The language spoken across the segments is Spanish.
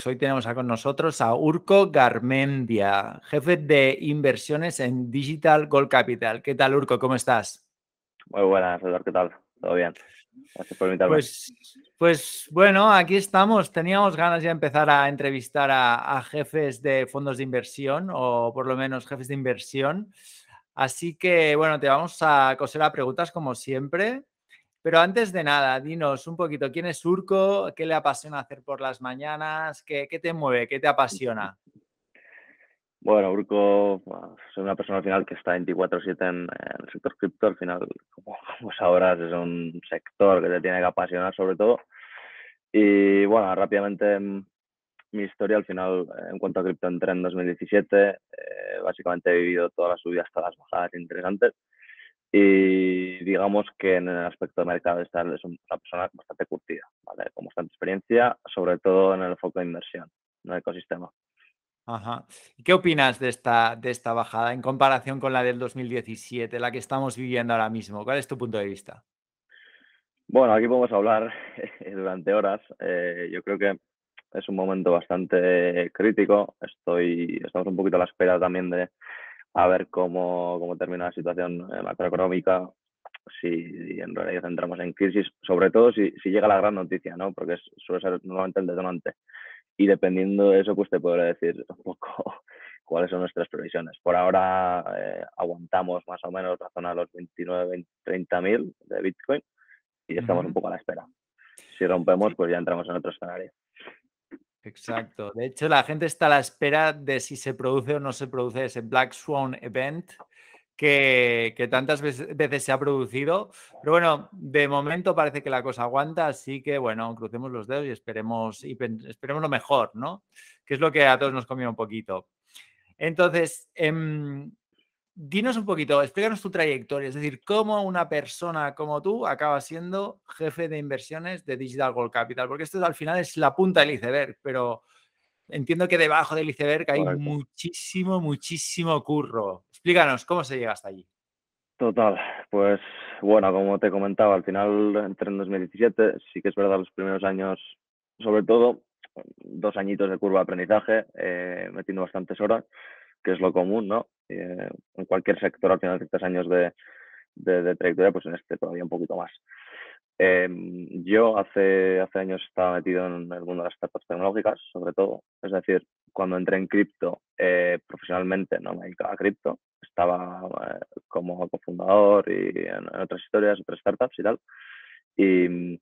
Forex. Hoy tenemos con nosotros a Urco Garmendia, jefe de inversiones en Digital Gold Capital. ¿Qué tal, Urco? ¿Cómo estás? Muy buenas, Eduardo. ¿Qué tal? ¿Todo bien? Gracias por invitarme. Pues, pues bueno, aquí estamos. Teníamos ganas de empezar a entrevistar a, jefes de fondos de inversión o por lo menos jefes de inversión. Así que bueno, te vamos a coser a preguntas como siempre. Pero antes de nada, dinos un poquito, ¿quién es Urco? ¿Qué le apasiona hacer por las mañanas? ¿Qué, te mueve? ¿Qué te apasiona? Bueno, Urco, soy una persona al final que está 24/7 en, el sector cripto. Al final, como, como sabrás, es un sector que te tiene que apasionar sobre todo. Y bueno, rápidamente mm, mi historia al final, en cuanto a cripto, entré en 2017. Eh, básicamente he vivido todas las subidas, todas las bajadas interesantes. Y digamos que en el aspecto de mercado es una persona bastante curtida, ¿vale? con bastante experiencia, sobre todo en el foco de inversión, en el ecosistema. Ajá. ¿Y qué opinas de esta, de esta bajada en comparación con la del 2017, la que estamos viviendo ahora mismo? ¿Cuál es tu punto de vista? Bueno, aquí podemos hablar durante horas. Eh, yo creo que es un momento bastante crítico. Estoy, estamos un poquito a la espera también de a ver cómo, cómo termina la situación eh, macroeconómica, si en realidad entramos en crisis, sobre todo si, si llega la gran noticia, ¿no? Porque suele ser normalmente el detonante. Y dependiendo de eso, pues te podré decir un poco cuáles son nuestras previsiones. Por ahora eh, aguantamos más o menos la zona de los 29, 30 mil de Bitcoin y estamos un poco a la espera. Si rompemos, pues ya entramos en otro escenario. Exacto. De hecho, la gente está a la espera de si se produce o no se produce ese Black Swan Event que, tantas veces, se ha producido. Pero bueno, de momento parece que la cosa aguanta, así que bueno, crucemos los dedos y esperemos, y esperemos lo mejor, ¿no? Que es lo que a todos nos comió un poquito. Entonces, em, dinos un poquito, explícanos tu trayectoria, es decir, cómo una persona como tú acaba siendo jefe de inversiones de Digital Gold Capital, porque esto al final es la punta del iceberg, pero entiendo que debajo del iceberg hay muchísimo, muchísimo curro. Explícanos cómo se llega hasta allí. Total, pues bueno, como te comentaba, al final entré en 2017, sí que es verdad los primeros años, sobre todo dos añitos de curva de aprendizaje, eh, metiendo bastantes horas, que es lo común, ¿no? Eh, en cualquier sector al final de estos años de, trayectoria, pues en este todavía un poquito más. Em, yo hace, hace años estaba metido en el mundo de las startups tecnológicas, sobre todo. Es decir, cuando entré en cripto eh, profesionalmente, no me dedicaba a cripto, estaba eh, como cofundador y en, otras historias, otras startups y tal. Y,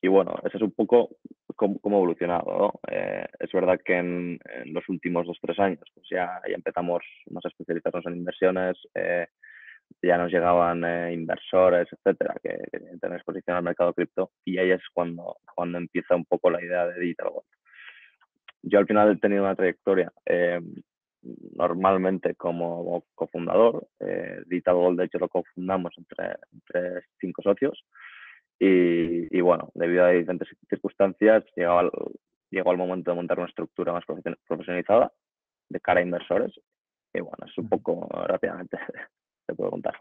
y bueno, ese es un poco cómo, ha evolucionado. Eh, es verdad que en, los últimos dos, tres años pues ya, ya empezamos más a especializarnos en inversiones, eh, ya nos llegaban eh, inversores, etcétera, que, que exposición al mercado cripto y ahí es cuando, cuando empieza un poco la idea de Digital Gold. Yo al final he tenido una trayectoria normalmente como cofundador. Digital Gold, de hecho, lo cofundamos entre, entre cinco socios. Y, bueno, debido a diferentes circunstancias, llegó al, llegó el momento de montar una estructura más profesionalizada de cara a inversores. Y bueno, es un poco rápidamente te puedo contar.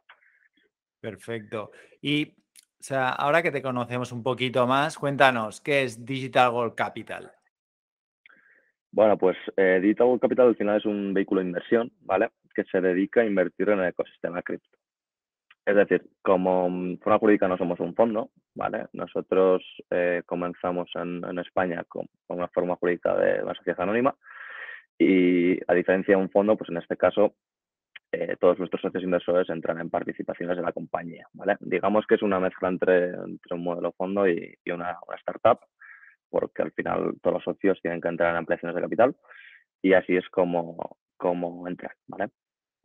Perfecto. Y o sea, ahora que te conocemos un poquito más, cuéntanos, ¿qué es Digital Gold Capital? Bueno, pues eh, Digital Gold Capital al final es un vehículo de inversión, ¿vale? Que se dedica a invertir en el ecosistema cripto. Es decir, como forma jurídica no somos un fondo, ¿vale? Nosotros eh, comenzamos en, España con, una forma jurídica de una sociedad anónima y a diferencia de un fondo, pues en este caso eh, todos nuestros socios inversores entran en participaciones de la compañía, ¿vale? Digamos que es una mezcla entre, un modelo fondo y, una, startup, porque al final todos los socios tienen que entrar en ampliaciones de capital y así es como, como entran, ¿vale?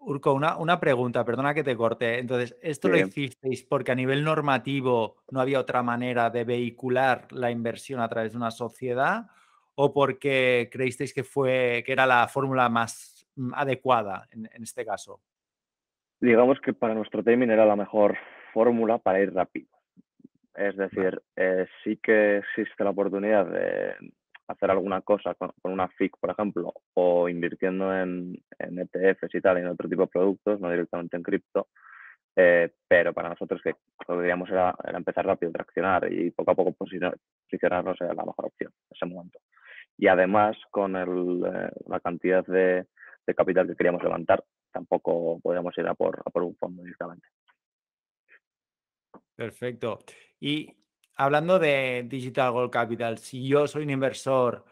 Urco, una, una, pregunta, perdona que te corte. Entonces, ¿esto lo hicisteis porque a nivel normativo no había otra manera de vehicular la inversión a través de una sociedad o porque creísteis que, fue, que era la fórmula más mm, adecuada en, este caso? Digamos que para nuestro timing era la mejor fórmula para ir rápido. Es decir, eh, sí que existe la oportunidad de, hacer alguna cosa con, una FIC, por ejemplo, o invirtiendo en, en, ETFs y tal, en otro tipo de productos, no directamente en cripto. Eh, pero para nosotros que lo que queríamos era, empezar rápido, traccionar y poco a poco posicionarnos era la mejor opción en ese momento. y además con el, eh, la cantidad de, capital que queríamos levantar, tampoco podríamos ir a por, a por un fondo directamente. Perfecto. Y hablando de Digital Gold Capital, si yo soy un inversor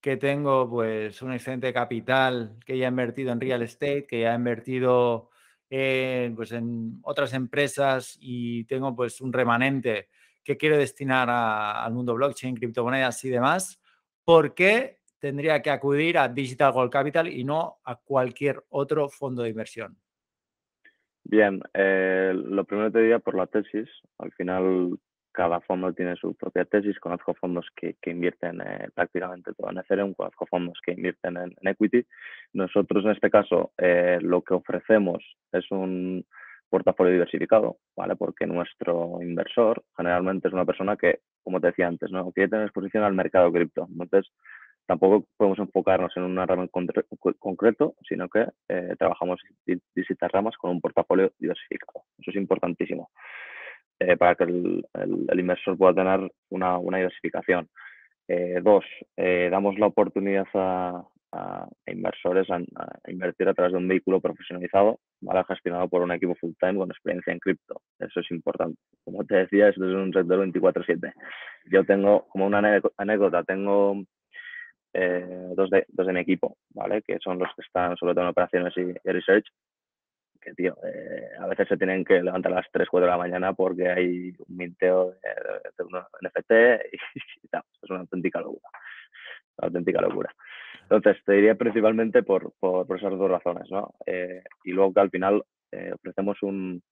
que tengo pues un excelente capital, que ya ha invertido en real estate, que ya ha invertido pues, en otras empresas y tengo pues un remanente que quiero destinar al mundo blockchain, criptomonedas y demás, ¿por qué tendría que acudir a Digital Gold Capital y no a cualquier otro fondo de inversión? Bien, eh, lo primero te diría por la tesis. Al final, cada fondo tiene su propia tesis. Conozco fondos que, invierten eh, prácticamente todo en Ethereum, conozco fondos que invierten en, equity. Nosotros, en este caso, eh, lo que ofrecemos es un portafolio diversificado, ¿vale? Porque nuestro inversor generalmente es una persona que, como te decía antes, ¿no? quiere tener exposición al mercado cripto. Entonces, tampoco podemos enfocarnos en una rama en concreto, sino que eh, trabajamos distintas ramas con un portafolio diversificado. Eso es importantísimo. Eh, para que el, inversor pueda tener una, diversificación. Eh, dos, eh, damos la oportunidad a, inversores a, invertir a través de un vehículo profesionalizado, ¿vale? gestionado por un equipo full time con experiencia en cripto. Eso es importante. Como te decía, esto es un sector 24/7. Yo tengo, como una anécdota, tengo dos, de, mi equipo, ¿vale? que son los que están sobre todo en operaciones y research, tío, eh, a veces se tienen que levantar a las 3, 4 de la mañana porque hay un minteo de, un NFT y, es una auténtica locura. Una auténtica locura. Entonces, te diría principalmente por, por, esas dos razones, ¿no? Eh, y luego que al final eh, ofrecemos un,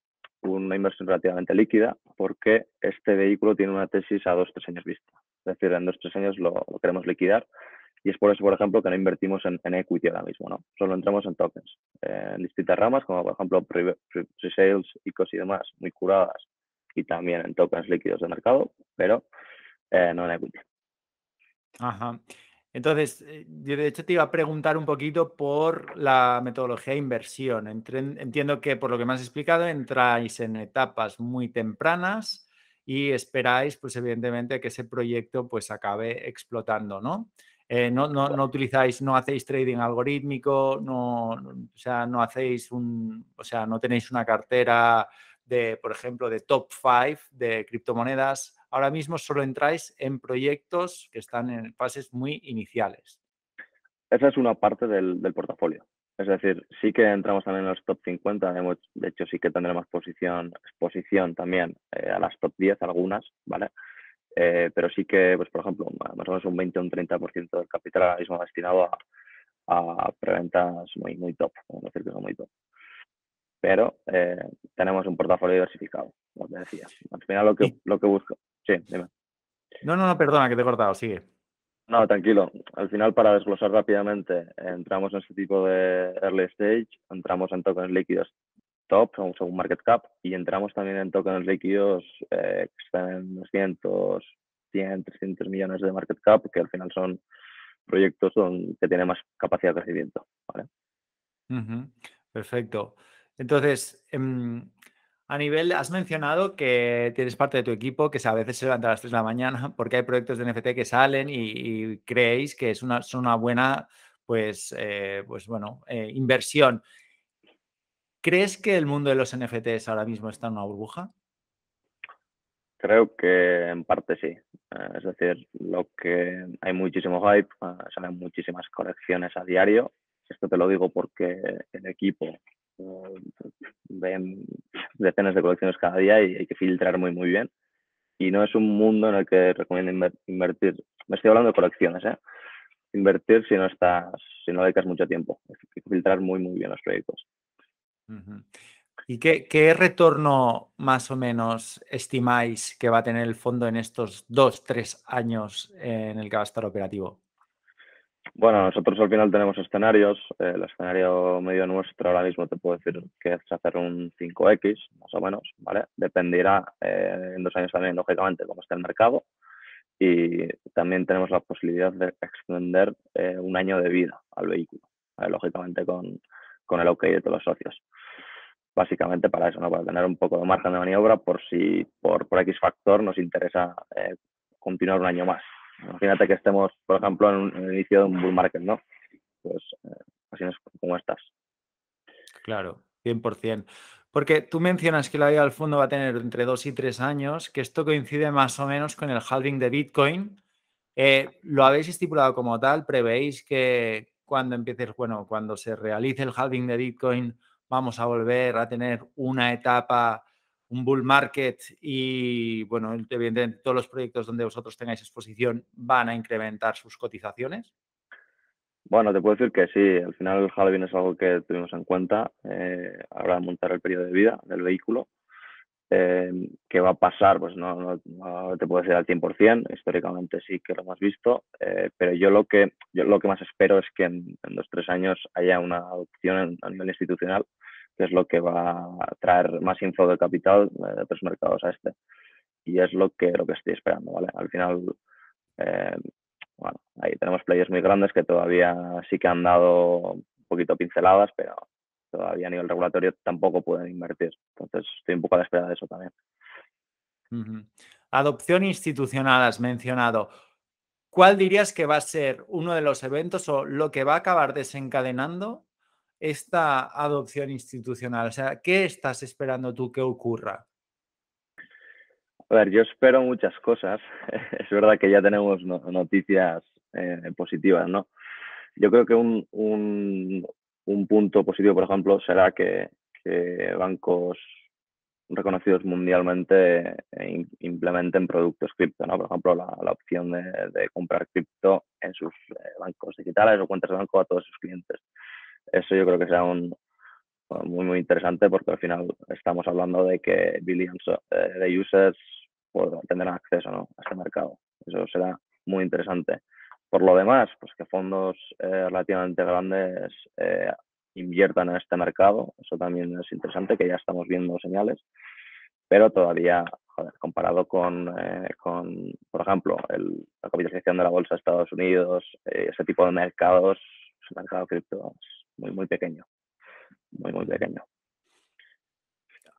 una inversión relativamente líquida porque este vehículo tiene una tesis a 2-3 años vista. Es decir, en 2-3 años lo, lo queremos liquidar y es por eso, por ejemplo, que no invertimos en, equity ahora mismo, ¿no? Solo entramos en tokens, en distintas ramas, como por ejemplo pre-sales, ICOs y demás, muy curadas, y también en tokens líquidos de mercado, pero eh, no en equity. Ajá. Entonces, eh, yo de hecho te iba a preguntar un poquito por la metodología de inversión. Entiendo que por lo que me has explicado, entráis en etapas muy tempranas y esperáis, pues evidentemente, que ese proyecto pues acabe explotando, ¿no? Eh, no, no, no, utilizáis, no hacéis trading algorítmico, no, o sea, no hacéis un, o sea, no tenéis una cartera de, por ejemplo, de top 5 de criptomonedas. Ahora mismo solo entráis en proyectos que están en fases muy iniciales. Esa es una parte del, portafolio. Es decir, sí que entramos también en los top 50, de hecho sí que tendremos exposición, exposición también eh, a las top 10 algunas, ¿vale? Eh, pero sí que, pues, por ejemplo, más o menos un 20 o un 30% del capital ahora mismo destinado a, a preventas muy, muy top, decir que son muy top. Pero eh, tenemos un portafolio diversificado, como te decía. Al final lo que, lo que busco... Sí, dime. No, no, no, perdona que te he cortado, sigue. No, tranquilo. Al final, para desglosar rápidamente, entramos en este tipo de early stage, entramos en tokens líquidos top según market cap y entramos también en tokens líquidos eh, que están en 200, 100, 300 millones de market cap que al final son proyectos que tienen más capacidad de crecimiento. Perfecto. Entonces, em, a nivel, has mencionado que tienes parte de tu equipo que a veces se levanta a las 3 de la mañana porque hay proyectos de NFT que salen y, creéis que es una, son una buena pues, eh, pues bueno, eh, inversión. ¿Crees que el mundo de los NFTs ahora mismo está en una burbuja? Creo que en parte sí. Eh, es decir, lo que hay muchísimo hype, eh, salen muchísimas colecciones a diario. Esto te lo digo porque el equipo eh, ve decenas de colecciones cada día y hay que filtrar muy, muy bien. Y no es un mundo en el que recomiendo invertir. Me estoy hablando de colecciones, ¿eh? Invertir si no estás, si no dedicas mucho tiempo. Hay que filtrar muy, muy bien los proyectos. ¿Y qué, retorno más o menos estimáis que va a tener el fondo en estos dos, tres años en el que va a estar operativo? Bueno, nosotros al final tenemos escenarios. El escenario medio nuestro ahora mismo te puedo decir que es hacer un 5X, más o menos, ¿vale? Dependerá eh, en dos años también, lógicamente, cómo está el mercado. Y también tenemos la posibilidad de extender eh, un año de vida al vehículo, lógicamente con, con el OK de todos los socios. Básicamente para eso, ¿no? para tener un poco de margen de maniobra por si por, por X factor nos interesa eh, continuar un año más. imagínate que estemos, por ejemplo, en, el inicio de un bull market, ¿no? Pues eh, así es como estás. Claro, 100%. Porque tú mencionas que la vida del fondo va a tener entre dos y tres años, que esto coincide más o menos con el halving de Bitcoin. Eh, ¿Lo habéis estipulado como tal? ¿Prevéis que cuando empiece, bueno, cuando se realice el halving de Bitcoin, vamos a volver a tener una etapa, un bull market y, bueno, evidentemente todos los proyectos donde vosotros tengáis exposición van a incrementar sus cotizaciones? Bueno, te puedo decir que sí, al final el halving es algo que tuvimos en cuenta eh, a montar el periodo de vida del vehículo. Eh, ¿Qué va a pasar? Pues no, no, te puedo decir al 100%, históricamente sí que lo hemos visto, eh, pero yo lo que yo lo que más espero es que en, en dos tres años haya una adopción a nivel institucional, que es lo que va a traer más info de capital de otros mercados a este. Y es lo que, lo que estoy esperando, ¿vale? Al final, eh, bueno, ahí tenemos players muy grandes que todavía sí que han dado un poquito pinceladas, pero todavía a nivel regulatorio tampoco pueden invertir. Entonces, estoy un poco a la espera de eso también. Adopción institucional has mencionado. ¿Cuál dirías que va a ser uno de los eventos o lo que va a acabar desencadenando esta adopción institucional? O sea, ¿qué estás esperando tú que ocurra? A ver, yo espero muchas cosas. es verdad que ya tenemos noticias eh, positivas, ¿no? Yo creo que un, un, un, punto positivo, por ejemplo, será que, que bancos reconocidos mundialmente eh, implementen productos cripto, ¿no? Por ejemplo, la, la opción de, de, comprar cripto en sus eh, bancos digitales o cuentas de banco a todos sus clientes. Eso yo creo que será un, muy, muy interesante porque al final estamos hablando de que billions de users pues, tendrán acceso ¿no? a este mercado. Eso será muy interesante. Por lo demás, pues que fondos eh, relativamente grandes eh, inviertan en este mercado, eso también es interesante, que ya estamos viendo señales, pero todavía, joder, comparado con, eh, con por ejemplo, la capitalización de la bolsa de Estados Unidos, ese tipo de mercados, el mercado cripto es muy, muy pequeño, muy, muy pequeño.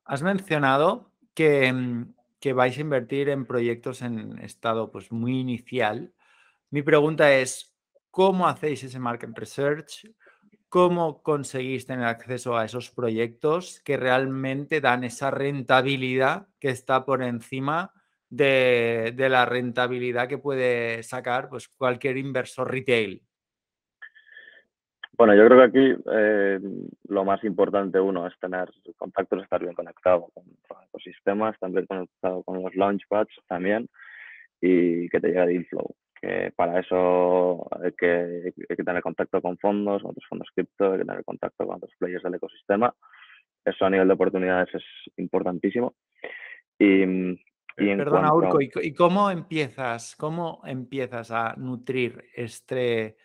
Has mencionado que, que vais a invertir en proyectos en estado pues, muy inicial. Mi pregunta es, ¿cómo hacéis ese market research? ¿Cómo conseguís tener acceso a esos proyectos que realmente dan esa rentabilidad que está por encima de, la rentabilidad que puede sacar pues, cualquier inversor retail? Bueno, yo creo que aquí eh, lo más importante uno es tener contactos, estar bien conectado con los ecosistemas, estar bien conectado con los launchpads también y que te llegue de inflow. Que para eso hay que, hay que tener contacto con fondos, con otros fondos cripto, hay que tener contacto con otros players del ecosistema. Eso a nivel de oportunidades es importantísimo. Y, y Perdona, Urco, ¿y cómo empiezas, cómo empiezas a nutrir este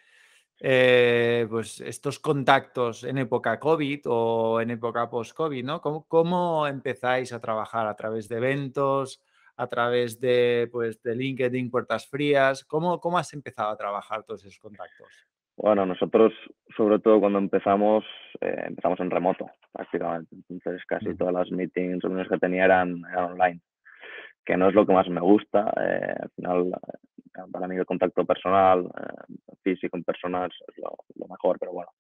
eh, pues estos contactos en época COVID o en época post-COVID, ¿no? ¿Cómo, empezáis a trabajar a través de eventos, a través de, pues, de LinkedIn, puertas frías? ¿Cómo, ¿Cómo has empezado a trabajar todos esos contactos? Bueno, nosotros, sobre todo cuando empezamos, eh, empezamos en remoto, prácticamente. Entonces, casi todas las meetings, reuniones que tenía eran, eran online, que no es lo que más me gusta. Eh, al final, para mí el contacto personal, eh, físico en personal es lo, mejor, pero bueno,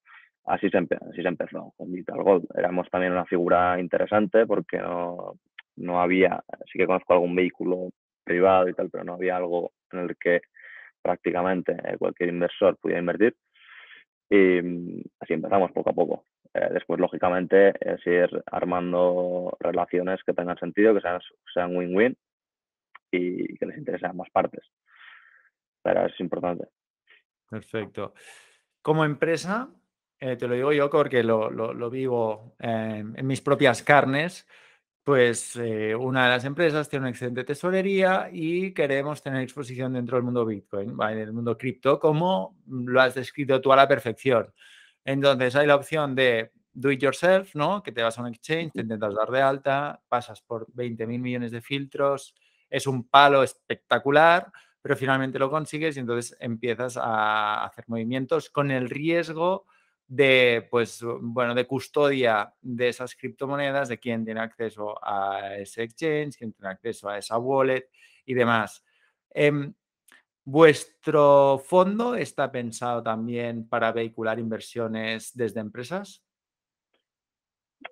así se, así se empezó con Digital Gold. Éramos también una figura interesante porque no, no había, sí que conozco algún vehículo privado y tal, pero no había algo en el que prácticamente eh, cualquier inversor pudiera invertir. Y mm, así empezamos poco a poco. Eh, después, lógicamente, es ir armando relaciones que tengan sentido, que sean win-win y que les interesen a ambas partes pero es importante. Perfecto. Como empresa, eh, te lo digo yo porque lo, lo, vivo en mis propias carnes, pues eh, una de las empresas tiene una excelente tesorería y queremos tener exposición dentro del mundo Bitcoin, ¿vale? del mundo cripto, como lo has descrito tú a la perfección. Entonces hay la opción de do it yourself, ¿no? Que te vas a un exchange, te intentas dar de alta, pasas por 20 mil millones de filtros, es un palo espectacular pero finalmente lo consigues y entonces empiezas a hacer movimientos con el riesgo de, pues, bueno, de custodia de esas criptomonedas, de quién tiene acceso a ese exchange, quién tiene acceso a esa wallet y demás. Em, ¿Vuestro fondo está pensado también para vehicular inversiones desde empresas?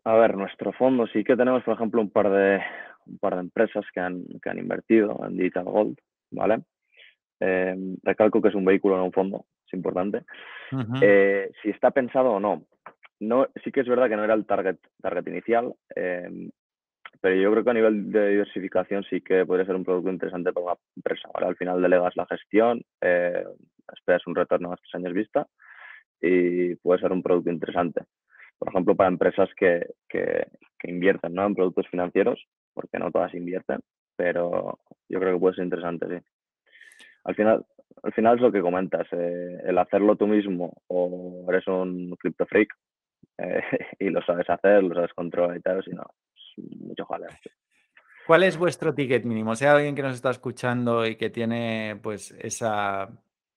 A ver, nuestro fondo sí que tenemos, por ejemplo, un par de, un par de empresas que han, que han invertido en Digital Gold, ¿vale? Eh, recalco que es un vehículo, no un fondo, es importante. Eh, si está pensado o no. no. Sí que es verdad que no era el target, target inicial, eh, pero yo creo que a nivel de diversificación sí que podría ser un producto interesante para una empresa. Ahora al final delegas la gestión, esperas un retorno a tres años vista y puede ser un producto interesante. Por ejemplo, para empresas que, que, que invierten ¿no? en productos financieros, porque no todas invierten, pero yo creo que puede ser interesante, sí al final, al final es lo que comentas, eh, el hacerlo tú mismo o eres un crypto freak eh, y lo sabes hacer, lo sabes controlar y tal, si no, es mucho jaleo. ¿Cuál es vuestro ticket mínimo? Si hay alguien que nos está escuchando y que tiene pues esa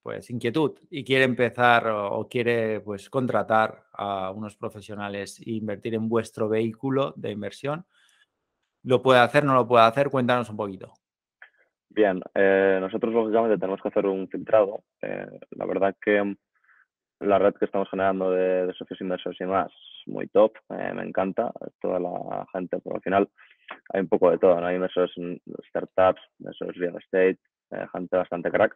pues inquietud y quiere empezar o, quiere pues contratar a unos profesionales e invertir en vuestro vehículo de inversión, ¿lo puede hacer? ¿No lo puede hacer? Cuéntanos un poquito. Bien, eh, nosotros lógicamente tenemos que hacer un filtrado. Eh, la verdad que la red que estamos generando de, socios inversores y más, muy top, eh, me encanta, toda la gente, pero al final hay un poco de todo, ¿no? Hay inversores en startups, inversores real estate, gente bastante crack.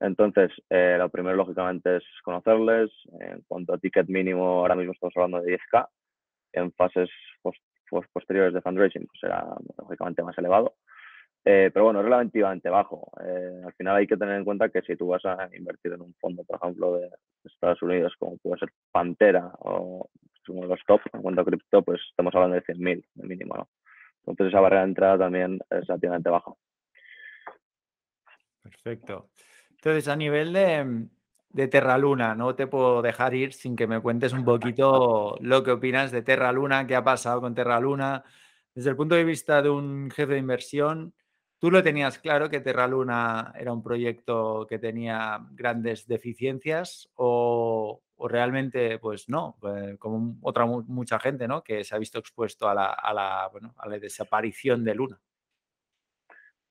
Entonces, lo primero, lógicamente, es conocerles. En cuanto a ticket mínimo, ahora mismo estamos hablando de 10K. En fases posteriores de fundraising, pues será lógicamente más elevado. Eh, pero bueno, es relativamente bajo. Eh, al final hay que tener en cuenta que si tú vas a invertir en un fondo, por ejemplo, de Estados Unidos, como puede ser Pantera o uno de los top en cuanto a cripto, pues estamos hablando de 100.000 de mínimo, ¿no? Entonces esa barrera de entrada también es relativamente baja. Perfecto. Entonces, a nivel de, de Terra Luna, no te puedo dejar ir sin que me cuentes un poquito lo que opinas de Terra Luna, qué ha pasado con Terra Luna. Desde el punto de vista de un jefe de inversión, ¿Tú lo tenías claro que Terra Luna era un proyecto que tenía grandes deficiencias o, realmente pues no, pues, como otra mucha gente ¿no? que se ha visto expuesto a la desaparición de Luna?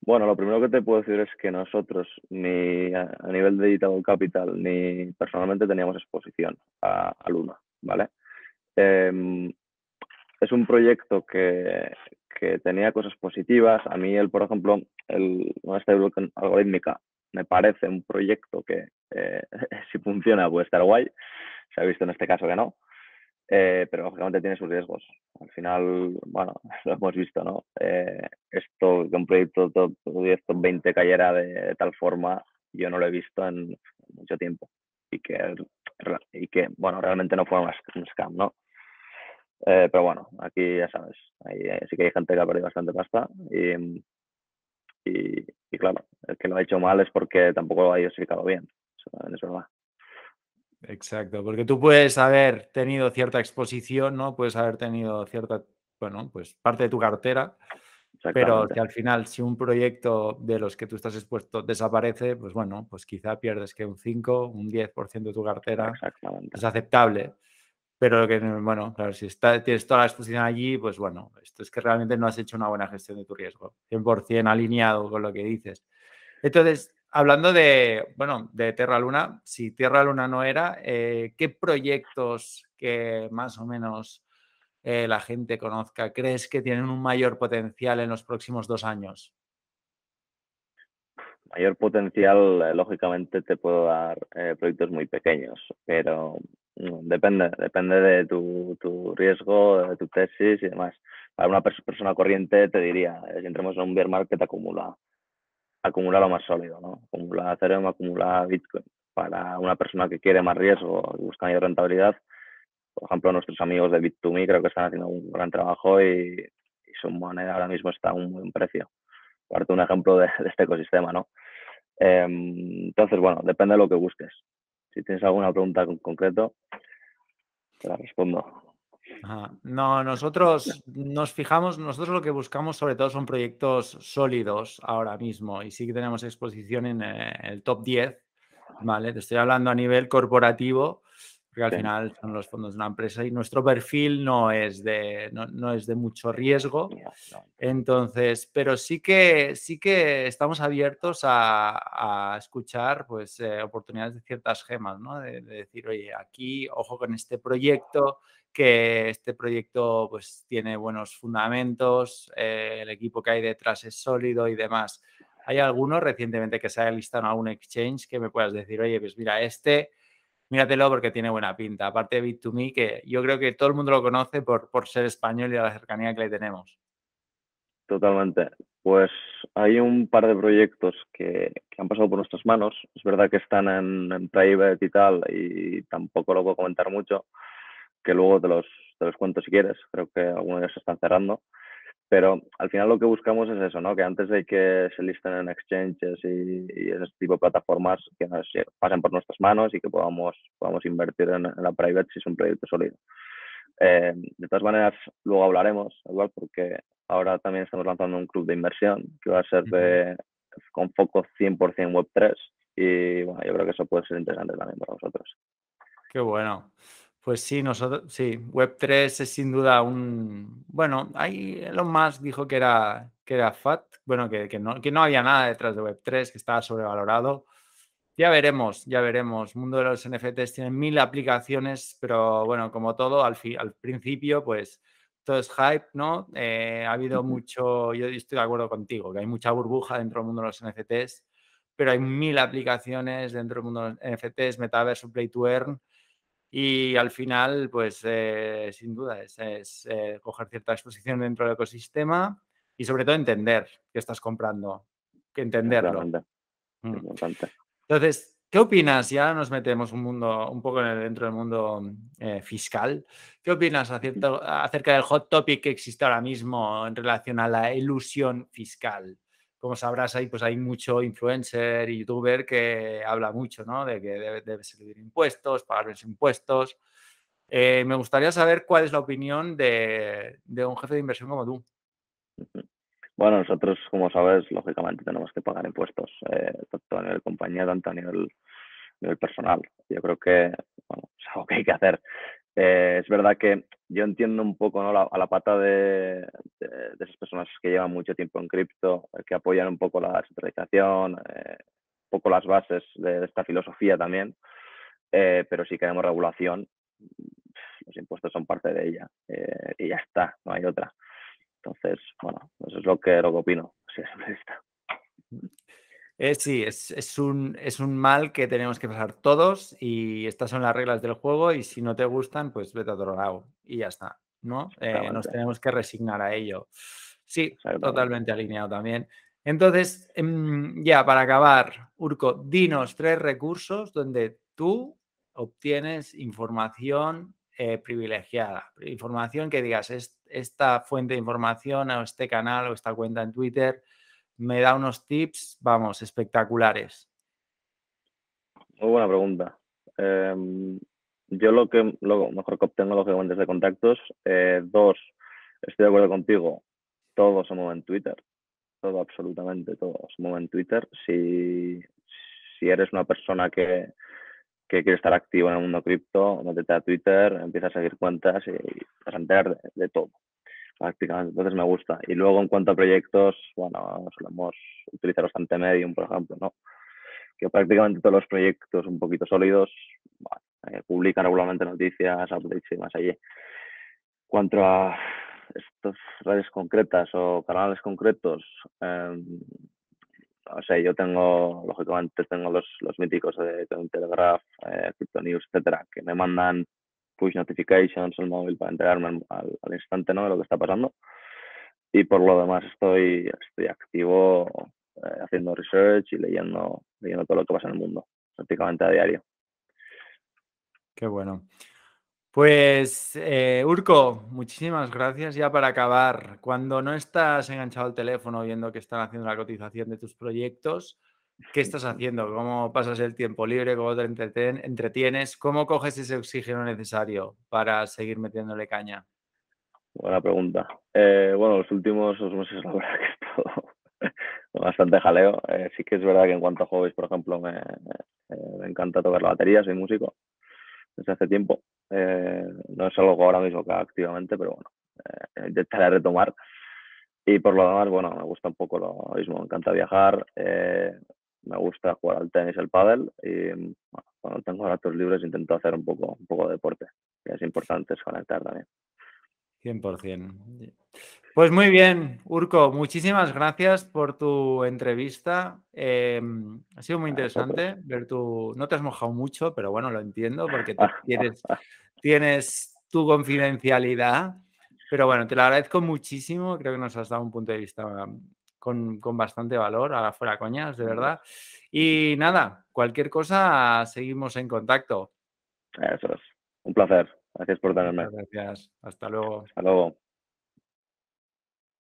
Bueno, lo primero que te puedo decir es que nosotros, ni a, nivel de Digital Capital, ni personalmente teníamos exposición a, Luna, ¿vale? Em, es un proyecto que, que tenía cosas positivas. A mí, el, por ejemplo, el, esta algorítmica me parece un proyecto que eh, si funciona puede estar guay. Se ha visto en este caso que no. Eh, pero lógicamente tiene sus riesgos. Al final, bueno, lo hemos visto, ¿no? Eh, esto, que un proyecto top 10, 20 cayera de, tal forma, yo no lo he visto en mucho tiempo. Y que, y que bueno, realmente no fue un scam, ¿no? Eh, pero bueno, aquí ya sabes, eh, sí que hay gente que ha perdido bastante pasta y, y, claro, el que lo ha hecho mal es porque tampoco lo ha diversificado bien. Eso es verdad. Exacto, porque tú puedes haber tenido cierta exposición, ¿no? Puedes haber tenido cierta, bueno, pues parte de tu cartera, pero que al final, si un proyecto de los que tú estás expuesto desaparece, pues bueno, pues quizá pierdes que un 5, un 10% de tu cartera es aceptable. Pero que, bueno, claro, si tienes toda la exposición allí, pues bueno, esto es que realmente no has hecho una buena gestión de tu riesgo, 100% alineado con lo que dices. Entonces, hablando de, bueno, de Terra Luna, si Tierra Luna no era, eh, ¿qué proyectos que más o menos eh, la gente conozca crees que tienen un mayor potencial en los próximos dos años? Mayor potencial, eh, lógicamente, te puedo dar proyectos muy pequeños, pero Depende, depende de tu, tu, riesgo, de tu tesis y demás. Para una persona corriente te diría, eh, si entremos en un bear market, acumula, acumula lo más sólido, ¿no? Acumula Ethereum, acumula Bitcoin. Para una persona que quiere más riesgo y busca mayor rentabilidad, por ejemplo, nuestros amigos de Bit2Me creo que están haciendo un gran trabajo y, su moneda ahora mismo está a un buen precio. Parte un ejemplo de, este ecosistema, ¿no? Em, entonces, bueno, depende de lo que busques. Si tienes alguna pregunta en concreto, te la respondo. No, nosotros nos fijamos, nosotros lo que buscamos sobre todo son proyectos sólidos ahora mismo y sí que tenemos exposición en eh, el top 10, ¿vale? Te estoy hablando a nivel corporativo, porque al final son los fondos de una empresa y nuestro perfil no es de, no, es de mucho riesgo. Entonces, pero sí que, sí que estamos abiertos a, escuchar pues, eh, oportunidades de ciertas gemas, ¿no? De, decir, oye, aquí, ojo con este proyecto, que este proyecto pues, tiene buenos fundamentos, eh, el equipo que hay detrás es sólido y demás. ¿Hay alguno recientemente que se haya listado en algún exchange que me puedas decir, oye, pues mira, este míratelo porque tiene buena pinta. Aparte de Bit2Me, que yo creo que todo el mundo lo conoce por, por ser español y a la cercanía que le tenemos. Totalmente. Pues hay un par de proyectos que, han pasado por nuestras manos. Es verdad que están en, private y tal, y tampoco lo puedo comentar mucho, que luego te los, te los cuento si quieres. Creo que algunos de ellos se están cerrando. Pero al final lo que buscamos es eso, ¿no? Que antes de que se listen en exchanges y, en este tipo de plataformas, que nos pasen por nuestras manos y que podamos, podamos invertir en, la private si es un proyecto sólido. Eh, de todas maneras, luego hablaremos, igual, porque ahora también estamos lanzando un club de inversión que va a ser de, con foco 100% Web3 y bueno, yo creo que eso puede ser interesante también para vosotros. Qué bueno. Pues sí, nosotros, sí, Web3 es sin duda un. Bueno, ahí Elon Musk dijo que era, que era FAT, bueno, que, que, no, que no había nada detrás de Web3, que estaba sobrevalorado. Ya veremos, ya veremos. El mundo de los NFTs tiene mil aplicaciones, pero bueno, como todo, al, al principio, pues todo es hype, ¿no? Eh, ha habido mucho, yo estoy de acuerdo contigo, que hay mucha burbuja dentro del mundo de los NFTs, pero hay mil aplicaciones dentro del mundo de los NFTs, metaverso, play to earn y al final, pues eh, sin duda, es, eh, coger cierta exposición dentro del ecosistema y sobre todo entender qué estás comprando, que entenderlo. Mm. Entonces, ¿qué opinas? Ya nos metemos un mundo, un poco dentro del mundo eh, fiscal. ¿Qué opinas acerca del hot topic que existe ahora mismo en relación a la ilusión fiscal? Como sabrás, ahí pues hay mucho influencer y youtuber que habla mucho, ¿no? De que debe, debe servir impuestos, pagar los impuestos. Eh, me gustaría saber cuál es la opinión de, un jefe de inversión como tú. Bueno, nosotros, como sabes, lógicamente tenemos que pagar impuestos, eh, tanto a nivel compañía, tanto a nivel, nivel personal. Yo creo que bueno, es algo que hay que hacer. Eh, es verdad que yo entiendo un poco a la pata de, esas personas que llevan mucho tiempo en cripto, eh, que apoyan un poco la centralización, eh, un poco las bases de, esta filosofía también, pero si queremos regulación, los impuestos son parte de ella y ya está, no hay otra. Entonces, bueno, eso es lo que, lo opino, si es eh, sí, es, un, es un mal que tenemos que pasar todos y estas son las reglas del juego y si no te gustan, pues vete a otro lado y ya está, ¿no? Eh, nos tenemos que resignar a ello. Sí, totalmente alineado también. Entonces, em, ya para acabar, Urco, dinos tres recursos donde tú obtienes información eh, privilegiada, información que digas, esta fuente de información o este canal o esta cuenta en Twitter me da unos tips, vamos, espectaculares. Muy buena pregunta. Em, yo lo que lo mejor que obtengo lógicamente de contactos. Eh, dos, estoy de acuerdo contigo, todo se mueve en Twitter. Todo, absolutamente todo se mueve en Twitter. Si, si eres una persona que, que quiere estar activo en el mundo cripto, métete a Twitter, empieza a seguir cuentas y vas a enterar de todo prácticamente, entonces me gusta. Y luego en cuanto a proyectos, bueno, solemos utilizar bastante Medium, por ejemplo, ¿no? Que prácticamente todos los proyectos un poquito sólidos eh, publican regularmente noticias, updates y más allí. Cuanto a estas redes concretas o canales concretos, eh, no sé, yo tengo, lógicamente, tengo los, los míticos de, Telegraph, eh, Crypto etcétera, que me mandan push notifications el móvil para enterarme al, instante ¿no? de lo que está pasando. Y por lo demás estoy, estoy activo eh, haciendo research y leyendo, leyendo todo lo que pasa en el mundo, prácticamente a diario. Qué bueno. Pues, eh, Urco, muchísimas gracias. Ya para acabar, cuando no estás enganchado al teléfono viendo que están haciendo la cotización de tus proyectos, ¿Qué estás haciendo? ¿Cómo pasas el tiempo libre? ¿Cómo te entretienes? ¿Cómo coges ese oxígeno necesario para seguir metiéndole caña? Buena pregunta. Eh, bueno, los últimos dos meses la verdad que he estado bastante jaleo. Eh, sí que es verdad que en cuanto a hobbies, por ejemplo, me, encanta tocar la batería, soy músico. desde hace tiempo. Eh, no es algo ahora mismo que activamente, pero bueno, eh, intentaré retomar. Y por lo demás, bueno, me gusta un poco lo mismo, me encanta viajar, eh, me gusta jugar al tenis, el pádel y cuando tengo ratos libres intento hacer un poco, un poco de deporte, que es importante desconectar también. 100%. Pues muy bien, Urco, muchísimas gracias por tu entrevista. Em, ha sido muy interesante ver tu... No te has mojado mucho, pero bueno, lo entiendo porque tienes, tienes tu confidencialidad. Pero bueno, te lo agradezco muchísimo. Creo que nos has dado un punto de vista con, bastante valor, a fuera coñas, de verdad. Y nada, cualquier cosa, seguimos en contacto. Eso es. Un placer. Gracias por tenerme. gracias. Hasta luego. Hasta luego.